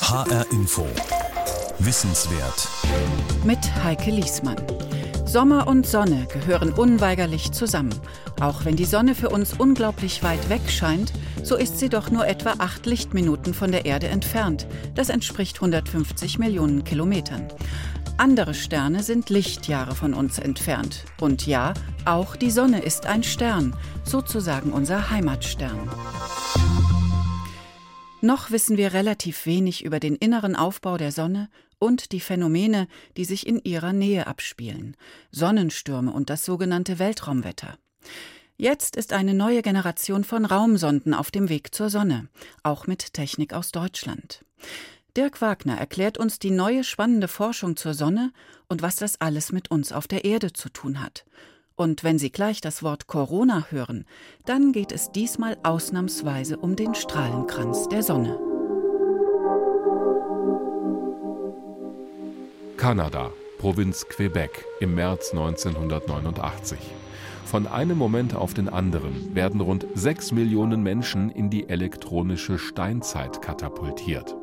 HR Info. Wissenswert. Mit Heike Liesmann. Sommer und Sonne gehören unweigerlich zusammen. Auch wenn die Sonne für uns unglaublich weit weg scheint, so ist sie doch nur etwa acht Lichtminuten von der Erde entfernt. Das entspricht 150 Millionen Kilometern. Andere Sterne sind Lichtjahre von uns entfernt. Und ja, auch die Sonne ist ein Stern, sozusagen unser Heimatstern. Noch wissen wir relativ wenig über den inneren Aufbau der Sonne und die Phänomene, die sich in ihrer Nähe abspielen, Sonnenstürme und das sogenannte Weltraumwetter. Jetzt ist eine neue Generation von Raumsonden auf dem Weg zur Sonne, auch mit Technik aus Deutschland. Dirk Wagner erklärt uns die neue spannende Forschung zur Sonne und was das alles mit uns auf der Erde zu tun hat. Und wenn Sie gleich das Wort Corona hören, dann geht es diesmal ausnahmsweise um den Strahlenkranz der Sonne. Kanada, Provinz Quebec im März 1989. Von einem Moment auf den anderen werden rund sechs Millionen Menschen in die elektronische Steinzeit katapultiert.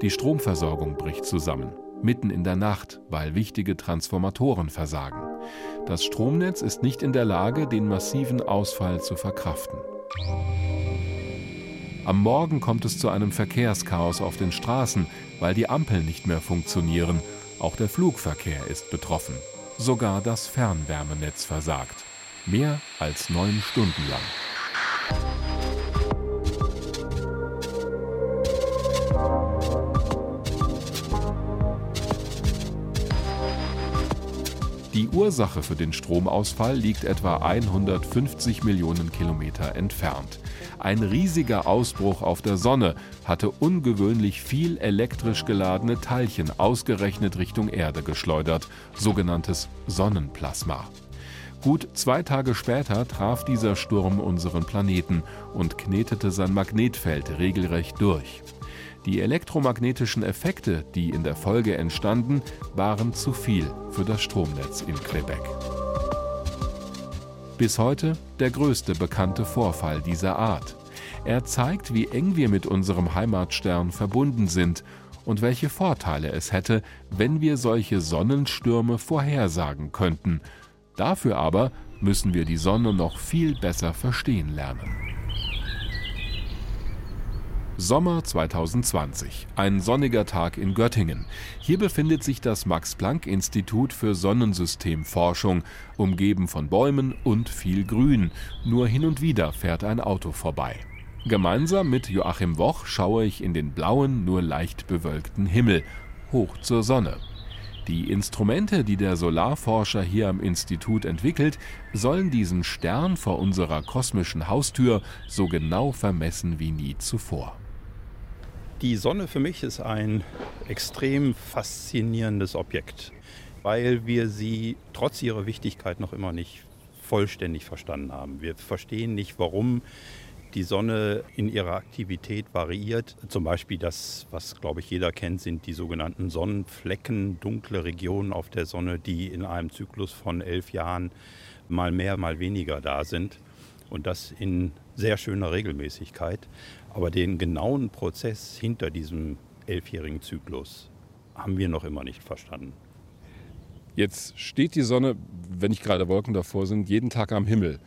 Die Stromversorgung bricht zusammen, mitten in der Nacht, weil wichtige Transformatoren versagen. Das Stromnetz ist nicht in der Lage, den massiven Ausfall zu verkraften. Am Morgen kommt es zu einem Verkehrschaos auf den Straßen, weil die Ampeln nicht mehr funktionieren. Auch der Flugverkehr ist betroffen. Sogar das Fernwärmenetz versagt. Mehr als neun Stunden lang. Die Ursache für den Stromausfall liegt etwa 150 Millionen Kilometer entfernt. Ein riesiger Ausbruch auf der Sonne hatte ungewöhnlich viel elektrisch geladene Teilchen ausgerechnet Richtung Erde geschleudert, sogenanntes Sonnenplasma. Gut zwei Tage später traf dieser Sturm unseren Planeten und knetete sein Magnetfeld regelrecht durch. Die elektromagnetischen Effekte, die in der Folge entstanden, waren zu viel für das Stromnetz in Quebec. Bis heute der größte bekannte Vorfall dieser Art. Er zeigt, wie eng wir mit unserem Heimatstern verbunden sind und welche Vorteile es hätte, wenn wir solche Sonnenstürme vorhersagen könnten. Dafür aber müssen wir die Sonne noch viel besser verstehen lernen. Sommer 2020, ein sonniger Tag in Göttingen. Hier befindet sich das Max-Planck-Institut für Sonnensystemforschung, umgeben von Bäumen und viel Grün. Nur hin und wieder fährt ein Auto vorbei. Gemeinsam mit Joachim Woch schaue ich in den blauen, nur leicht bewölkten Himmel, hoch zur Sonne. Die Instrumente, die der Solarforscher hier am Institut entwickelt, sollen diesen Stern vor unserer kosmischen Haustür so genau vermessen wie nie zuvor. Die Sonne für mich ist ein extrem faszinierendes Objekt, weil wir sie trotz ihrer Wichtigkeit noch immer nicht vollständig verstanden haben. Wir verstehen nicht, warum die Sonne in ihrer Aktivität variiert. Zum Beispiel das, was glaube ich jeder kennt, sind die sogenannten Sonnenflecken, dunkle Regionen auf der Sonne, die in einem Zyklus von elf Jahren mal mehr, mal weniger da sind. Und das in sehr schöner Regelmäßigkeit. Aber den genauen Prozess hinter diesem elfjährigen Zyklus haben wir noch immer nicht verstanden. Jetzt steht die Sonne, wenn nicht gerade Wolken davor sind, jeden Tag am Himmel.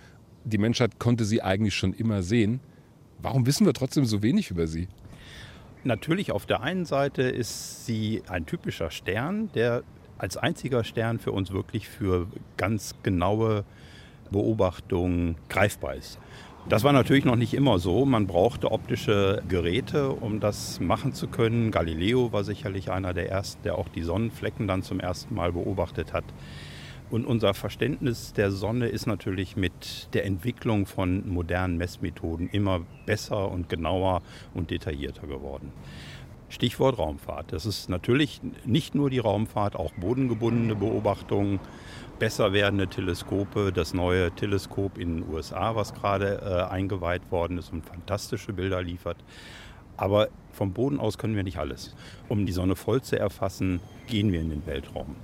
Die Menschheit konnte sie eigentlich schon immer sehen. Warum wissen wir trotzdem so wenig über sie? Natürlich, auf der einen Seite ist sie ein typischer Stern, der als einziger Stern für uns wirklich für ganz genaue Beobachtungen greifbar ist. Das war natürlich noch nicht immer so. Man brauchte optische Geräte, um das machen zu können. Galileo war sicherlich einer der ersten, der auch die Sonnenflecken dann zum ersten Mal beobachtet hat. Und unser Verständnis der Sonne ist natürlich mit der Entwicklung von modernen Messmethoden immer besser und genauer und detaillierter geworden. Stichwort Raumfahrt. Das ist natürlich nicht nur die Raumfahrt, auch bodengebundene Beobachtungen, besser werdende Teleskope, das neue Teleskop in den USA, was gerade äh, eingeweiht worden ist und fantastische Bilder liefert. Aber vom Boden aus können wir nicht alles. Um die Sonne voll zu erfassen, gehen wir in den Weltraum.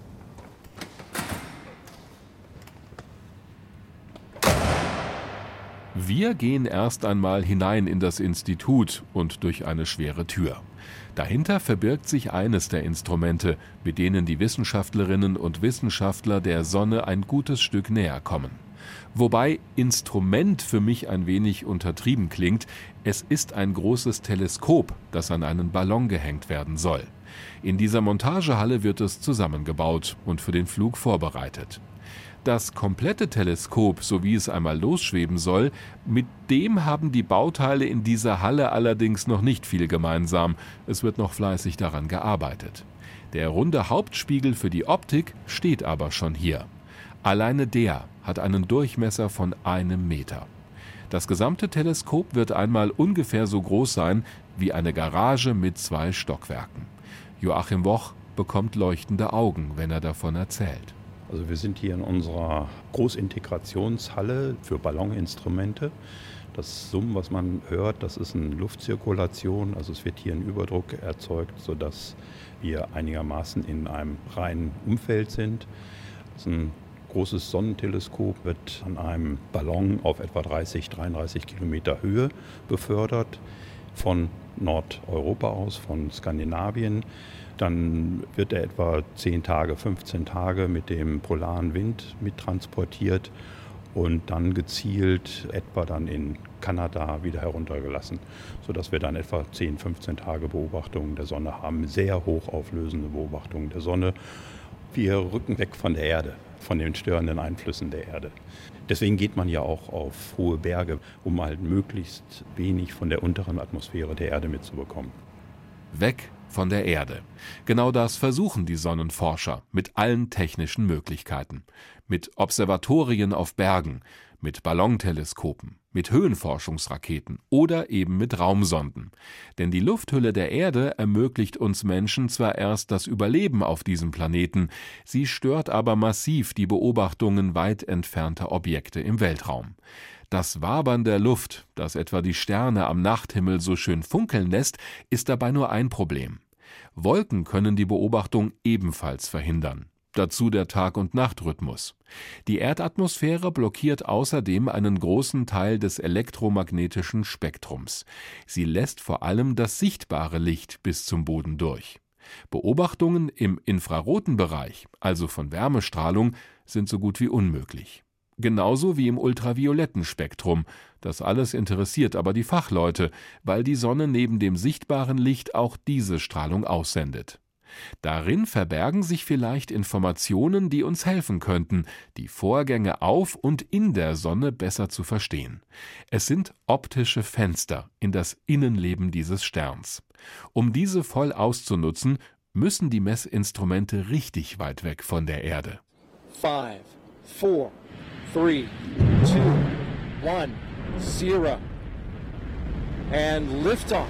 Wir gehen erst einmal hinein in das Institut und durch eine schwere Tür. Dahinter verbirgt sich eines der Instrumente, mit denen die Wissenschaftlerinnen und Wissenschaftler der Sonne ein gutes Stück näher kommen. Wobei Instrument für mich ein wenig untertrieben klingt, es ist ein großes Teleskop, das an einen Ballon gehängt werden soll. In dieser Montagehalle wird es zusammengebaut und für den Flug vorbereitet. Das komplette Teleskop, so wie es einmal losschweben soll, mit dem haben die Bauteile in dieser Halle allerdings noch nicht viel gemeinsam. Es wird noch fleißig daran gearbeitet. Der runde Hauptspiegel für die Optik steht aber schon hier. Alleine der hat einen Durchmesser von einem Meter. Das gesamte Teleskop wird einmal ungefähr so groß sein wie eine Garage mit zwei Stockwerken. Joachim Woch bekommt leuchtende Augen, wenn er davon erzählt. Also wir sind hier in unserer Großintegrationshalle für Balloninstrumente. Das Summen, was man hört, das ist eine Luftzirkulation. Also es wird hier ein Überdruck erzeugt, sodass wir einigermaßen in einem reinen Umfeld sind. Ein großes Sonnenteleskop, wird an einem Ballon auf etwa 30, 33 Kilometer Höhe befördert von Nordeuropa aus, von Skandinavien. Dann wird er etwa 10 Tage, 15 Tage mit dem polaren Wind mittransportiert und dann gezielt etwa dann in Kanada wieder heruntergelassen, sodass wir dann etwa 10, 15 Tage Beobachtungen der Sonne haben, sehr hochauflösende Beobachtungen der Sonne. Wir rücken weg von der Erde, von den störenden Einflüssen der Erde. Deswegen geht man ja auch auf hohe Berge, um halt möglichst wenig von der unteren Atmosphäre der Erde mitzubekommen. Weg von der Erde. Genau das versuchen die Sonnenforscher mit allen technischen Möglichkeiten. Mit Observatorien auf Bergen, mit Ballonteleskopen, mit Höhenforschungsraketen oder eben mit Raumsonden. Denn die Lufthülle der Erde ermöglicht uns Menschen zwar erst das Überleben auf diesem Planeten, sie stört aber massiv die Beobachtungen weit entfernter Objekte im Weltraum. Das Wabern der Luft, das etwa die Sterne am Nachthimmel so schön funkeln lässt, ist dabei nur ein Problem. Wolken können die Beobachtung ebenfalls verhindern. Dazu der Tag- und Nachtrhythmus. Die Erdatmosphäre blockiert außerdem einen großen Teil des elektromagnetischen Spektrums. Sie lässt vor allem das sichtbare Licht bis zum Boden durch. Beobachtungen im infraroten Bereich, also von Wärmestrahlung, sind so gut wie unmöglich genauso wie im ultravioletten Spektrum. Das alles interessiert aber die Fachleute, weil die Sonne neben dem sichtbaren Licht auch diese Strahlung aussendet. Darin verbergen sich vielleicht Informationen, die uns helfen könnten, die Vorgänge auf und in der Sonne besser zu verstehen. Es sind optische Fenster in das Innenleben dieses Sterns. Um diese voll auszunutzen, müssen die Messinstrumente richtig weit weg von der Erde. Five, four, three, two, one, zero. And liftoff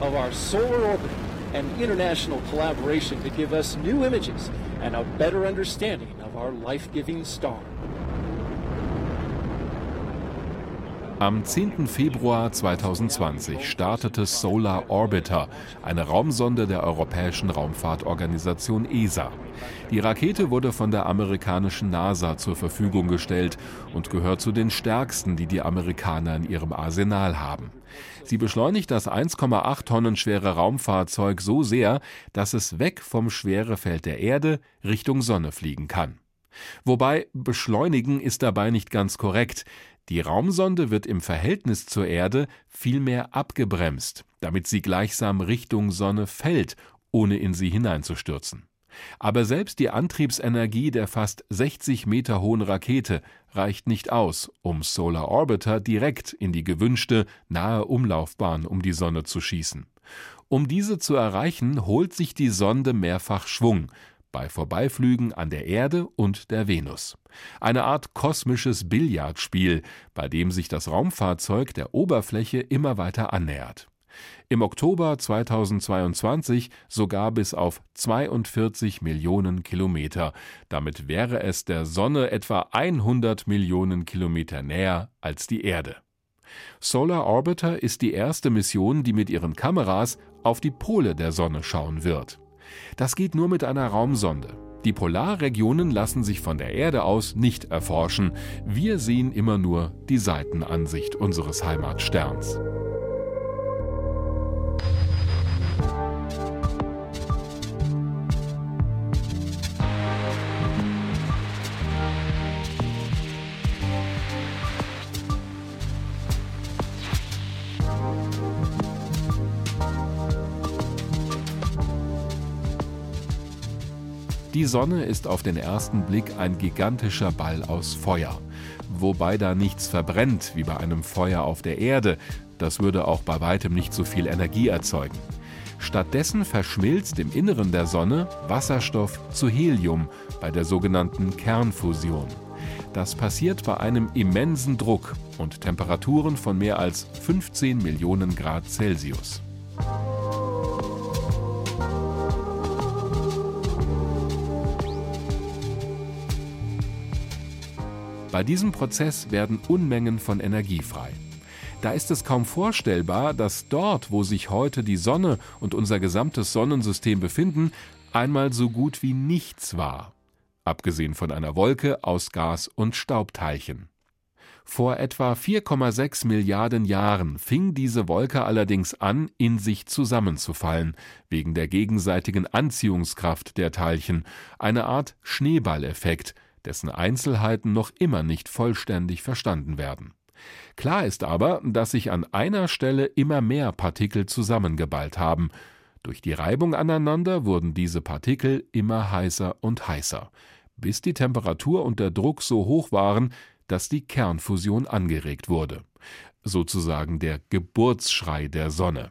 of our solar orbit and international collaboration to give us new images and a better understanding of our life giving star. Am 10. Februar 2020 startete Solar Orbiter, eine Raumsonde der Europäischen Raumfahrtorganisation ESA. Die Rakete wurde von der amerikanischen NASA zur Verfügung gestellt und gehört zu den stärksten, die die Amerikaner in ihrem Arsenal haben. Sie beschleunigt das 1,8 Tonnen schwere Raumfahrzeug so sehr, dass es weg vom Schwerefeld der Erde Richtung Sonne fliegen kann. Wobei beschleunigen ist dabei nicht ganz korrekt. Die Raumsonde wird im Verhältnis zur Erde vielmehr abgebremst, damit sie gleichsam Richtung Sonne fällt, ohne in sie hineinzustürzen. Aber selbst die Antriebsenergie der fast 60 Meter hohen Rakete reicht nicht aus, um Solar Orbiter direkt in die gewünschte nahe Umlaufbahn um die Sonne zu schießen. Um diese zu erreichen, holt sich die Sonde mehrfach Schwung, bei Vorbeiflügen an der Erde und der Venus. Eine Art kosmisches Billardspiel, bei dem sich das Raumfahrzeug der Oberfläche immer weiter annähert. Im Oktober 2022 sogar bis auf 42 Millionen Kilometer. Damit wäre es der Sonne etwa 100 Millionen Kilometer näher als die Erde. Solar Orbiter ist die erste Mission, die mit ihren Kameras auf die Pole der Sonne schauen wird. Das geht nur mit einer Raumsonde. Die Polarregionen lassen sich von der Erde aus nicht erforschen. Wir sehen immer nur die Seitenansicht unseres Heimatsterns. Sonne ist auf den ersten Blick ein gigantischer Ball aus Feuer. Wobei da nichts verbrennt wie bei einem Feuer auf der Erde. Das würde auch bei weitem nicht so viel Energie erzeugen. Stattdessen verschmilzt im Inneren der Sonne Wasserstoff zu Helium bei der sogenannten Kernfusion. Das passiert bei einem immensen Druck und Temperaturen von mehr als 15 Millionen Grad Celsius. Bei diesem Prozess werden Unmengen von Energie frei. Da ist es kaum vorstellbar, dass dort, wo sich heute die Sonne und unser gesamtes Sonnensystem befinden, einmal so gut wie nichts war, abgesehen von einer Wolke aus Gas und Staubteilchen. Vor etwa 4,6 Milliarden Jahren fing diese Wolke allerdings an, in sich zusammenzufallen, wegen der gegenseitigen Anziehungskraft der Teilchen, eine Art Schneeballeffekt, dessen Einzelheiten noch immer nicht vollständig verstanden werden. Klar ist aber, dass sich an einer Stelle immer mehr Partikel zusammengeballt haben. Durch die Reibung aneinander wurden diese Partikel immer heißer und heißer, bis die Temperatur und der Druck so hoch waren, dass die Kernfusion angeregt wurde. Sozusagen der Geburtsschrei der Sonne.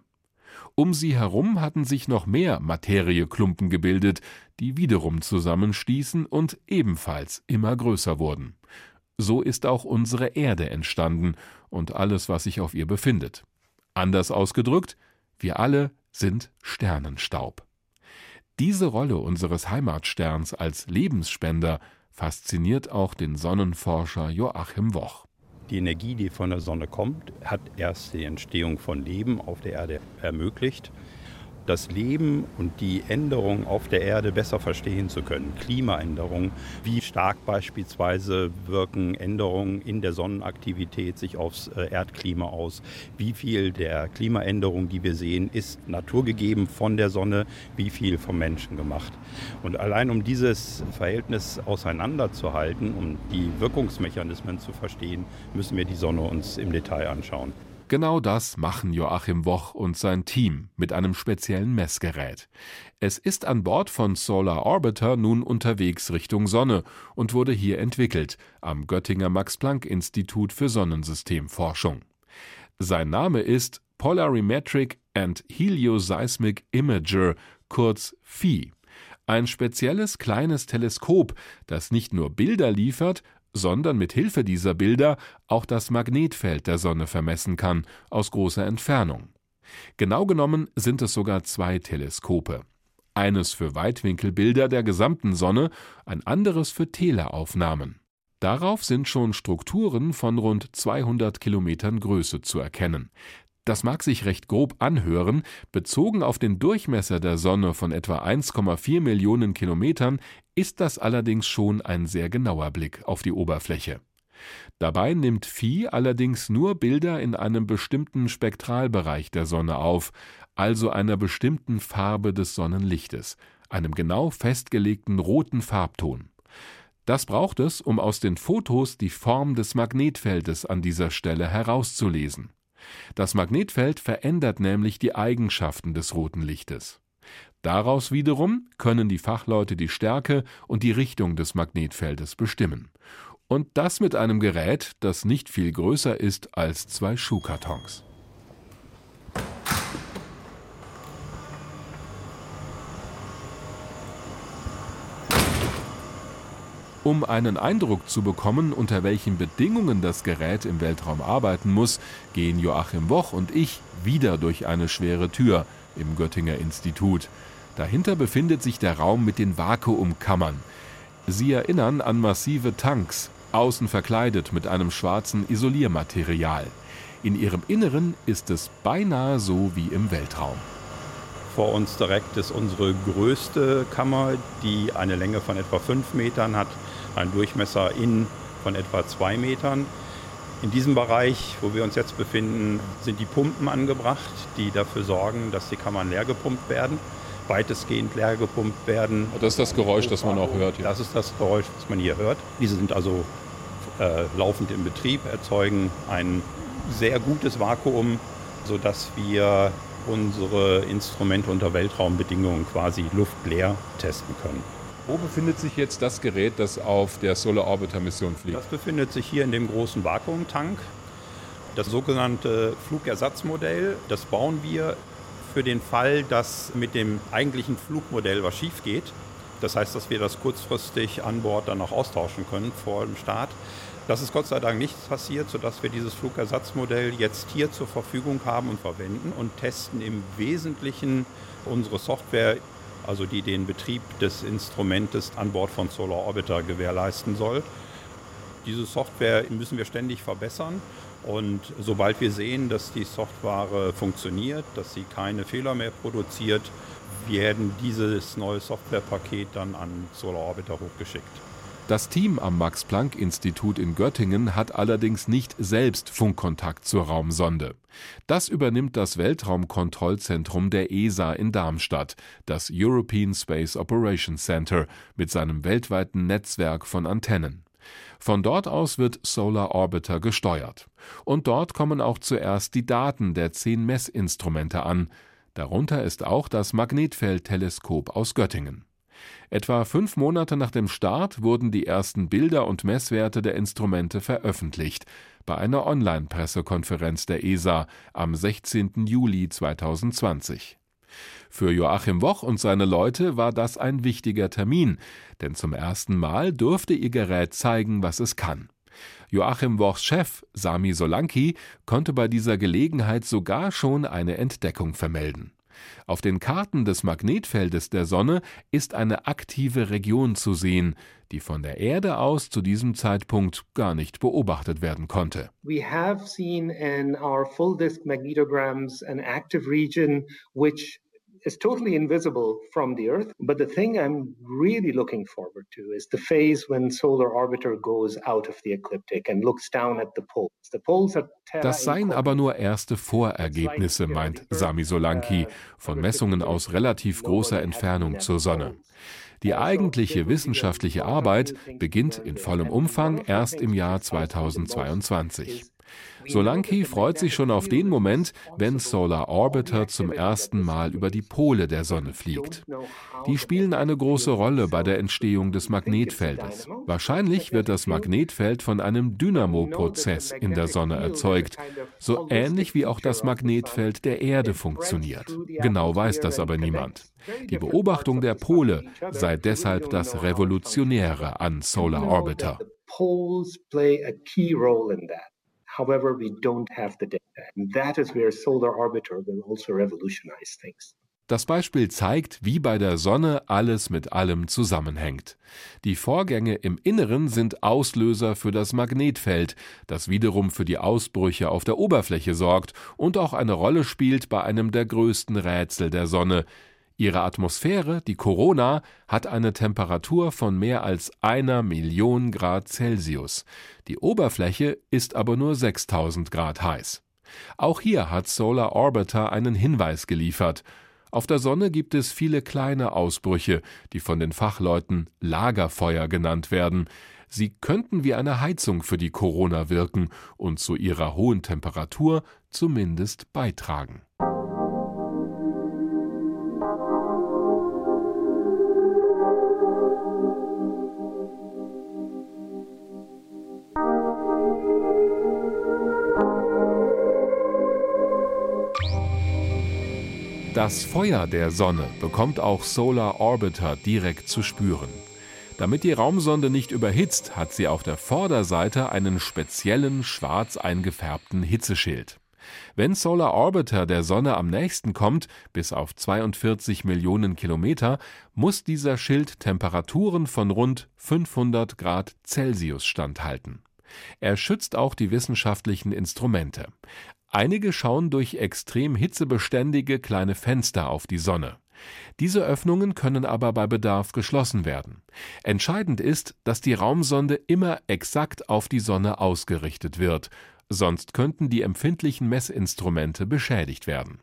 Um sie herum hatten sich noch mehr Materieklumpen gebildet, die wiederum zusammenstießen und ebenfalls immer größer wurden. So ist auch unsere Erde entstanden und alles, was sich auf ihr befindet. Anders ausgedrückt, wir alle sind Sternenstaub. Diese Rolle unseres Heimatsterns als Lebensspender fasziniert auch den Sonnenforscher Joachim Woch. Die Energie, die von der Sonne kommt, hat erst die Entstehung von Leben auf der Erde ermöglicht das Leben und die Änderungen auf der Erde besser verstehen zu können. Klimaänderungen, wie stark beispielsweise wirken Änderungen in der Sonnenaktivität sich aufs äh, Erdklima aus, wie viel der Klimaänderungen, die wir sehen, ist naturgegeben von der Sonne, wie viel vom Menschen gemacht. Und allein um dieses Verhältnis auseinanderzuhalten, um die Wirkungsmechanismen zu verstehen, müssen wir die Sonne uns im Detail anschauen. Genau das machen Joachim Woch und sein Team mit einem speziellen Messgerät. Es ist an Bord von Solar Orbiter nun unterwegs Richtung Sonne und wurde hier entwickelt am Göttinger Max-Planck-Institut für Sonnensystemforschung. Sein Name ist Polarimetric and Helioseismic Imager, kurz PHI. Ein spezielles kleines Teleskop, das nicht nur Bilder liefert, sondern mit Hilfe dieser Bilder auch das Magnetfeld der Sonne vermessen kann, aus großer Entfernung. Genau genommen sind es sogar zwei Teleskope. Eines für Weitwinkelbilder der gesamten Sonne, ein anderes für Teleaufnahmen. Darauf sind schon Strukturen von rund 200 Kilometern Größe zu erkennen. Das mag sich recht grob anhören, bezogen auf den Durchmesser der Sonne von etwa 1,4 Millionen Kilometern ist das allerdings schon ein sehr genauer Blick auf die Oberfläche. Dabei nimmt Phi allerdings nur Bilder in einem bestimmten Spektralbereich der Sonne auf, also einer bestimmten Farbe des Sonnenlichtes, einem genau festgelegten roten Farbton. Das braucht es, um aus den Fotos die Form des Magnetfeldes an dieser Stelle herauszulesen. Das Magnetfeld verändert nämlich die Eigenschaften des roten Lichtes. Daraus wiederum können die Fachleute die Stärke und die Richtung des Magnetfeldes bestimmen. Und das mit einem Gerät, das nicht viel größer ist als zwei Schuhkartons. Um einen Eindruck zu bekommen, unter welchen Bedingungen das Gerät im Weltraum arbeiten muss, gehen Joachim Woch und ich wieder durch eine schwere Tür im Göttinger Institut. Dahinter befindet sich der Raum mit den Vakuumkammern. Sie erinnern an massive Tanks, außen verkleidet mit einem schwarzen Isoliermaterial. In ihrem Inneren ist es beinahe so wie im Weltraum. Vor uns direkt ist unsere größte Kammer, die eine Länge von etwa 5 Metern hat einen Durchmesser in von etwa zwei Metern. In diesem Bereich, wo wir uns jetzt befinden, sind die Pumpen angebracht, die dafür sorgen, dass die Kammern leer gepumpt werden, weitestgehend leer gepumpt werden. Das ist das Geräusch, das man auch hört. Ja. Das ist das Geräusch, das man hier hört. Diese sind also äh, laufend im Betrieb, erzeugen ein sehr gutes Vakuum, sodass wir unsere Instrumente unter Weltraumbedingungen quasi luftleer testen können. Wo befindet sich jetzt das Gerät, das auf der Solar Orbiter Mission fliegt? Das befindet sich hier in dem großen Vakuumtank. Das sogenannte Flugersatzmodell, das bauen wir für den Fall, dass mit dem eigentlichen Flugmodell was schief geht. Das heißt, dass wir das kurzfristig an Bord dann auch austauschen können vor dem Start. Das ist Gott sei Dank nicht passiert, sodass wir dieses Flugersatzmodell jetzt hier zur Verfügung haben und verwenden und testen im Wesentlichen unsere Software, also die den Betrieb des Instrumentes an Bord von Solar Orbiter gewährleisten soll. Diese Software müssen wir ständig verbessern und sobald wir sehen, dass die Software funktioniert, dass sie keine Fehler mehr produziert, werden dieses neue Softwarepaket dann an Solar Orbiter hochgeschickt. Das Team am Max-Planck-Institut in Göttingen hat allerdings nicht selbst Funkkontakt zur Raumsonde. Das übernimmt das Weltraumkontrollzentrum der ESA in Darmstadt, das European Space Operations Center, mit seinem weltweiten Netzwerk von Antennen. Von dort aus wird Solar Orbiter gesteuert. Und dort kommen auch zuerst die Daten der zehn Messinstrumente an. Darunter ist auch das Magnetfeldteleskop aus Göttingen. Etwa fünf Monate nach dem Start wurden die ersten Bilder und Messwerte der Instrumente veröffentlicht bei einer Online-Pressekonferenz der ESA am 16. Juli 2020. Für Joachim Woch und seine Leute war das ein wichtiger Termin, denn zum ersten Mal durfte ihr Gerät zeigen, was es kann. Joachim Wochs Chef, Sami Solanki, konnte bei dieser Gelegenheit sogar schon eine Entdeckung vermelden. Auf den Karten des Magnetfeldes der Sonne ist eine aktive Region zu sehen, die von der Erde aus zu diesem Zeitpunkt gar nicht beobachtet werden konnte. We have seen in our full disk magnetograms an active region which is totally invisible from the Earth. But the thing I'm really looking forward to is the phase when Solar Orbiter goes out of the ecliptic and looks down at the poles. The poles are das seien aber nur erste Vorergebnisse, meint Sami Solanki, von Messungen aus relativ großer Entfernung zur Sonne. Die eigentliche wissenschaftliche Arbeit beginnt in vollem Umfang erst im Jahr 2022. Solanki freut sich schon auf den Moment, wenn Solar Orbiter zum ersten Mal über die Pole der Sonne fliegt. Die spielen eine große Rolle bei der Entstehung des Magnetfeldes. Wahrscheinlich wird das Magnetfeld von einem Dynamo-Prozess in der Sonne erzeugt, so ähnlich wie auch das Magnetfeld der Erde funktioniert. Genau weiß das aber niemand. Die Beobachtung der Pole sei deshalb das Revolutionäre an Solar Orbiter. Poles play a key role in that. However, we don't have the data. And that is where Solar Orbiter will also revolutionize things. Das Beispiel zeigt, wie bei der Sonne alles mit allem zusammenhängt. Die Vorgänge im Inneren sind Auslöser für das Magnetfeld, das wiederum für die Ausbrüche auf der Oberfläche sorgt und auch eine Rolle spielt bei einem der größten Rätsel der Sonne, Ihre Atmosphäre, die Corona, hat eine Temperatur von mehr als einer Million Grad Celsius. Die Oberfläche ist aber nur 6000 Grad heiß. Auch hier hat Solar Orbiter einen Hinweis geliefert. Auf der Sonne gibt es viele kleine Ausbrüche, die von den Fachleuten Lagerfeuer genannt werden. Sie könnten wie eine Heizung für die Corona wirken und zu ihrer hohen Temperatur zumindest beitragen. Das Feuer der Sonne bekommt auch Solar Orbiter direkt zu spüren. Damit die Raumsonde nicht überhitzt, hat sie auf der Vorderseite einen speziellen schwarz eingefärbten Hitzeschild. Wenn Solar Orbiter der Sonne am nächsten kommt, bis auf 42 Millionen Kilometer, muss dieser Schild Temperaturen von rund 500 Grad Celsius standhalten. Er schützt auch die wissenschaftlichen Instrumente. Einige schauen durch extrem hitzebeständige kleine Fenster auf die Sonne. Diese Öffnungen können aber bei Bedarf geschlossen werden. Entscheidend ist, dass die Raumsonde immer exakt auf die Sonne ausgerichtet wird, sonst könnten die empfindlichen Messinstrumente beschädigt werden.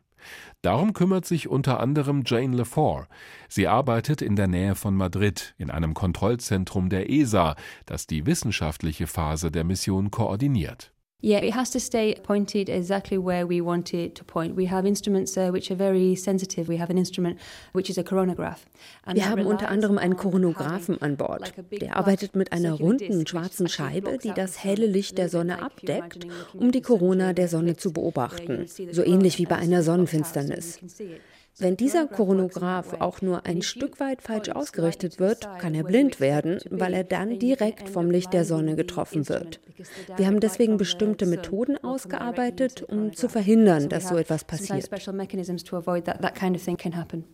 Darum kümmert sich unter anderem Jane Lefort. Sie arbeitet in der Nähe von Madrid in einem Kontrollzentrum der ESA, das die wissenschaftliche Phase der Mission koordiniert. Yeah, it has to stay pointed exactly where we want it to point. We have instruments uh, which are very sensitive. We have an instrument which is a coronagraph. Wir haben unter anderem einen Koronographen an Bord. Der arbeitet mit einer runden schwarzen Scheibe, die das helle Licht der Sonne abdeckt, um die Corona der Sonne zu beobachten. So ähnlich wie bei einer Sonnenfinsternis. Wenn dieser Koronograph auch nur ein Stück weit falsch ausgerichtet wird, kann er blind werden, weil er dann direkt vom Licht der Sonne getroffen wird. Wir haben deswegen bestimmte Methoden ausgearbeitet, um zu verhindern, dass so etwas passiert.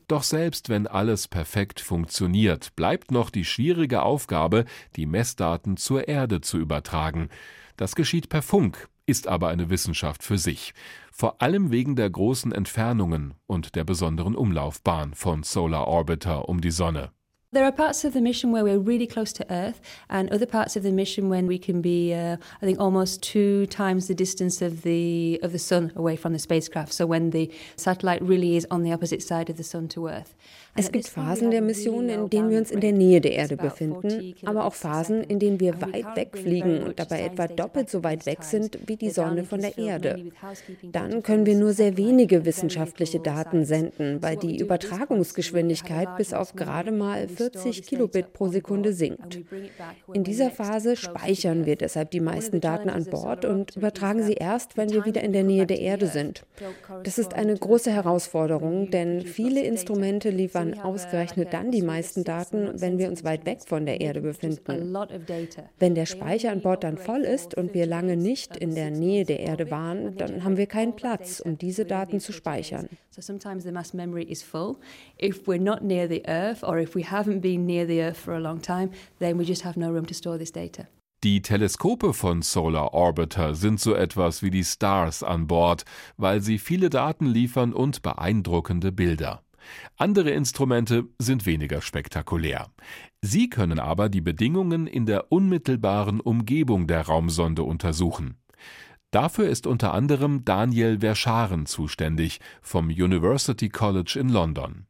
Doch selbst wenn alles perfekt funktioniert, bleibt noch die schwierige Aufgabe, die Messdaten zur Erde zu übertragen. Das geschieht per Funk, ist aber eine Wissenschaft für sich vor allem wegen der großen Entfernungen und der besonderen Umlaufbahn von Solar Orbiter um die Sonne. There are parts of the mission where we're really close to Earth, and other parts of the mission when we can be, uh, I think, almost two times the distance of the of the sun away from the spacecraft. So when the satellite really is on the opposite side of the sun to Earth. Es gibt Phasen der Mission, in denen wir uns in der Nähe der Erde befinden, aber auch Phasen, in denen wir weit wegfliegen und dabei etwa doppelt so weit weg sind wie die Sonne von der Erde. Dann können wir nur sehr wenige wissenschaftliche Daten senden, weil die Übertragungsgeschwindigkeit bis auf gerade mal 40 Kilobit pro Sekunde sinkt. In dieser Phase speichern wir deshalb die meisten Daten an Bord und übertragen sie erst, wenn wir wieder in der Nähe der Erde sind. Das ist eine große Herausforderung, denn viele Instrumente liefern liefern ausgerechnet dann die meisten Daten, wenn wir uns weit weg von der Erde befinden. Wenn der Speicher an Bord dann voll ist und wir lange nicht in der Nähe der Erde waren, dann haben wir keinen Platz, um diese Daten zu speichern. So sometimes the mass memory is full. If we're not near the Earth or if we haven't been near the Earth for a long time, then we just have no room to store this data. Die Teleskope von Solar Orbiter sind so etwas wie die Stars an Bord, weil sie viele Daten liefern und beeindruckende Bilder. Andere Instrumente sind weniger spektakulär. Sie können aber die Bedingungen in der unmittelbaren Umgebung der Raumsonde untersuchen. Dafür ist unter anderem Daniel Verscharen zuständig vom University College in London.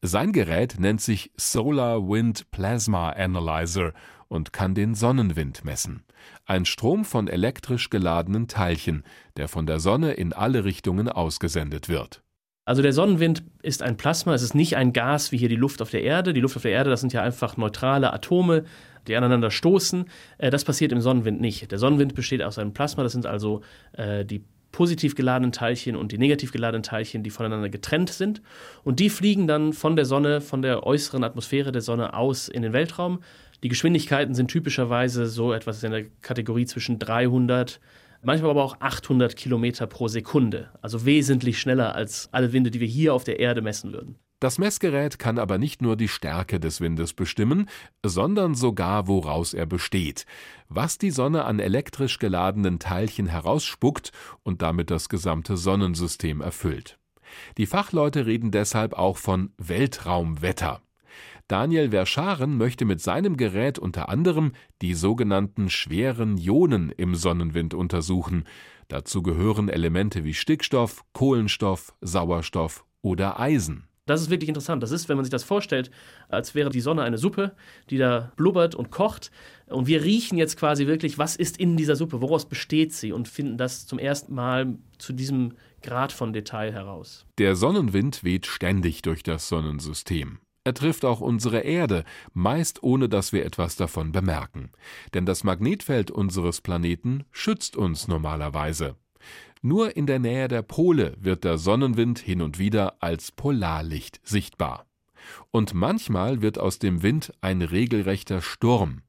Sein Gerät nennt sich Solar Wind Plasma Analyzer und kann den Sonnenwind messen. Ein Strom von elektrisch geladenen Teilchen, der von der Sonne in alle Richtungen ausgesendet wird. Also der Sonnenwind ist ein Plasma, es ist nicht ein Gas wie hier die Luft auf der Erde. Die Luft auf der Erde, das sind ja einfach neutrale Atome, die aneinander stoßen. Äh, das passiert im Sonnenwind nicht. Der Sonnenwind besteht aus einem Plasma, das sind also äh, die positiv geladenen Teilchen und die negativ geladenen Teilchen, die voneinander getrennt sind. Und die fliegen dann von der Sonne, von der äußeren Atmosphäre der Sonne aus in den Weltraum. Die Geschwindigkeiten sind typischerweise so etwas in der Kategorie zwischen 300 manchmal aber auch 800 Kilometer pro Sekunde, also wesentlich schneller als alle Winde, die wir hier auf der Erde messen würden. Das Messgerät kann aber nicht nur die Stärke des Windes bestimmen, sondern sogar, woraus er besteht, was die Sonne an elektrisch geladenen Teilchen herausspuckt und damit das gesamte Sonnensystem erfüllt. Die Fachleute reden deshalb auch von Weltraumwetter. Daniel Verscharen möchte mit seinem Gerät unter anderem die sogenannten schweren Ionen im Sonnenwind untersuchen. Dazu gehören Elemente wie Stickstoff, Kohlenstoff, Sauerstoff oder Eisen. Das ist wirklich interessant. Das ist, wenn man sich das vorstellt, als wäre die Sonne eine Suppe, die da blubbert und kocht. Und wir riechen jetzt quasi wirklich, was ist in dieser Suppe, woraus besteht sie und finden das zum ersten Mal zu diesem Grad von Detail heraus. Der Sonnenwind weht ständig durch das Sonnensystem. Er trifft auch unsere Erde, meist ohne dass wir etwas davon bemerken. Denn das Magnetfeld unseres Planeten schützt uns normalerweise. Nur in der Nähe der Pole wird der Sonnenwind hin und wieder als Polarlicht sichtbar. Und manchmal wird aus dem Wind ein regelrechter Sturm.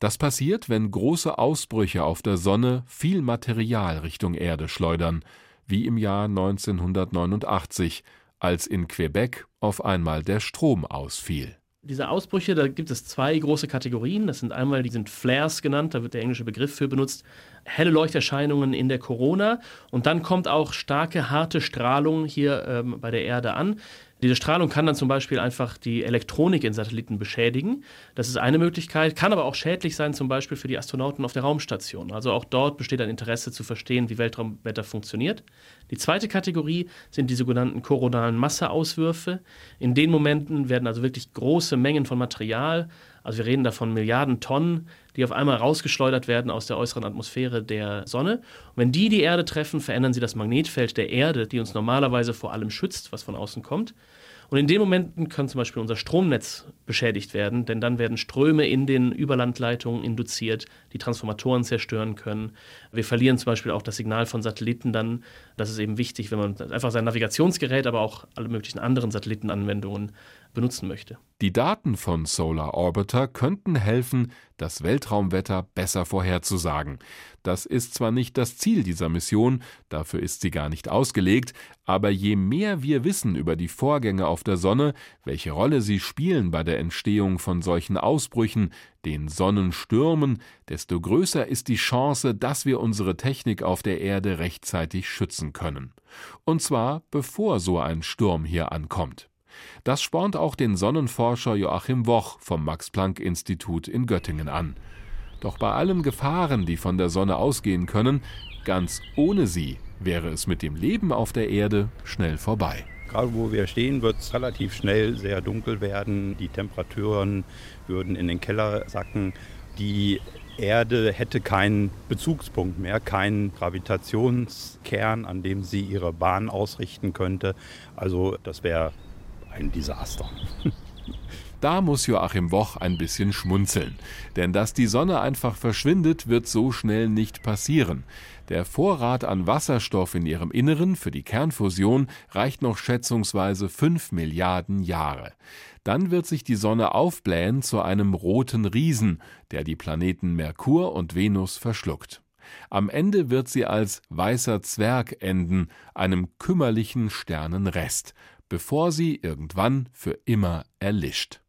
Das passiert, wenn große Ausbrüche auf der Sonne viel Material Richtung Erde schleudern, wie im Jahr 1989, als in Quebec auf einmal der Strom ausfiel. Diese Ausbrüche, da gibt es zwei große Kategorien. Das sind einmal, die sind Flares genannt, da wird der englische Begriff für benutzt. Helle Leuchterscheinungen in der Corona. Und dann kommt auch starke, harte Strahlung hier ähm, bei der Erde an. Diese Strahlung kann dann zum Beispiel einfach die Elektronik in Satelliten beschädigen. Das ist eine Möglichkeit, kann aber auch schädlich sein, zum Beispiel für die Astronauten auf der Raumstation. Also auch dort besteht ein Interesse zu verstehen, wie Weltraumwetter funktioniert. Die zweite Kategorie sind die sogenannten koronalen Masseauswürfe. In den Momenten werden also wirklich große Mengen von Material Also wir reden da von Milliarden Tonnen, die auf einmal rausgeschleudert werden aus der äußeren Atmosphäre der Sonne. Und wenn die die Erde treffen, verändern sie das Magnetfeld der Erde, die uns normalerweise vor allem schützt, was von außen kommt. Und in den Momenten kann zum Beispiel unser Stromnetz beschädigt werden, denn dann werden Ströme in den Überlandleitungen induziert, die Transformatoren zerstören können. Wir verlieren zum Beispiel auch das Signal von Satelliten dann. Das ist eben wichtig, wenn man einfach sein Navigationsgerät, aber auch alle möglichen anderen Satellitenanwendungen benutzen möchte. Die Daten von Solar Orbiter könnten helfen, das Weltraumwetter besser vorherzusagen. Das ist zwar nicht das Ziel dieser Mission, dafür ist sie gar nicht ausgelegt, aber je mehr wir wissen über die Vorgänge auf der Sonne, welche Rolle sie spielen bei der Entstehung von solchen Ausbrüchen, den Sonnenstürmen, desto größer ist die Chance, dass wir unsere Technik auf der Erde rechtzeitig schützen können. Und zwar bevor so ein Sturm hier ankommt. Das spornt auch den Sonnenforscher Joachim Woch vom Max-Planck-Institut in Göttingen an. Doch bei allen Gefahren, die von der Sonne ausgehen können, ganz ohne sie wäre es mit dem Leben auf der Erde schnell vorbei. Gerade wo wir stehen, wird es relativ schnell sehr dunkel werden. Die Temperaturen würden in den Keller sacken. Die Erde hätte keinen Bezugspunkt mehr, keinen Gravitationskern, an dem sie ihre Bahn ausrichten könnte. Also das wäre ein Desaster. Da muss Joachim Woch ein bisschen schmunzeln. Denn dass die Sonne einfach verschwindet, wird so schnell nicht passieren. Der Vorrat an Wasserstoff in ihrem Inneren für die Kernfusion reicht noch schätzungsweise 5 Milliarden Jahre. Dann wird sich die Sonne aufblähen zu einem roten Riesen, der die Planeten Merkur und Venus verschluckt. Am Ende wird sie als weißer Zwerg enden, einem kümmerlichen Sternenrest bevor sie irgendwann für immer erlischt.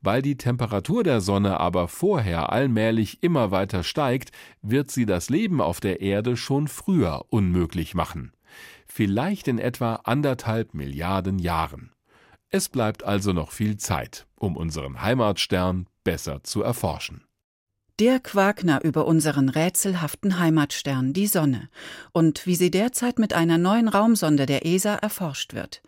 Weil die Temperatur der Sonne aber vorher allmählich immer weiter steigt, wird sie das Leben auf der Erde schon früher unmöglich machen. Vielleicht in etwa anderthalb Milliarden Jahren. Es bleibt also noch viel Zeit, um unseren Heimatstern besser zu erforschen. Dirk Wagner über unseren rätselhaften Heimatstern, die Sonne, und wie sie derzeit mit einer neuen Raumsonde der ESA erforscht wird.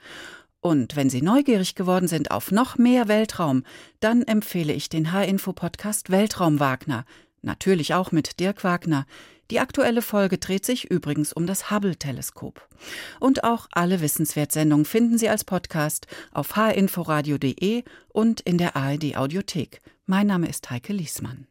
Und wenn Sie neugierig geworden sind auf noch mehr Weltraum, dann empfehle ich den H-Info-Podcast Weltraum Wagner, natürlich auch mit Dirk Wagner. Die aktuelle Folge dreht sich übrigens um das Hubble-Teleskop. Und auch alle Wissenswertsendungen finden Sie als Podcast auf hinforadio.de und in der ARD-Audiothek. Mein Name ist Heike Liesmann.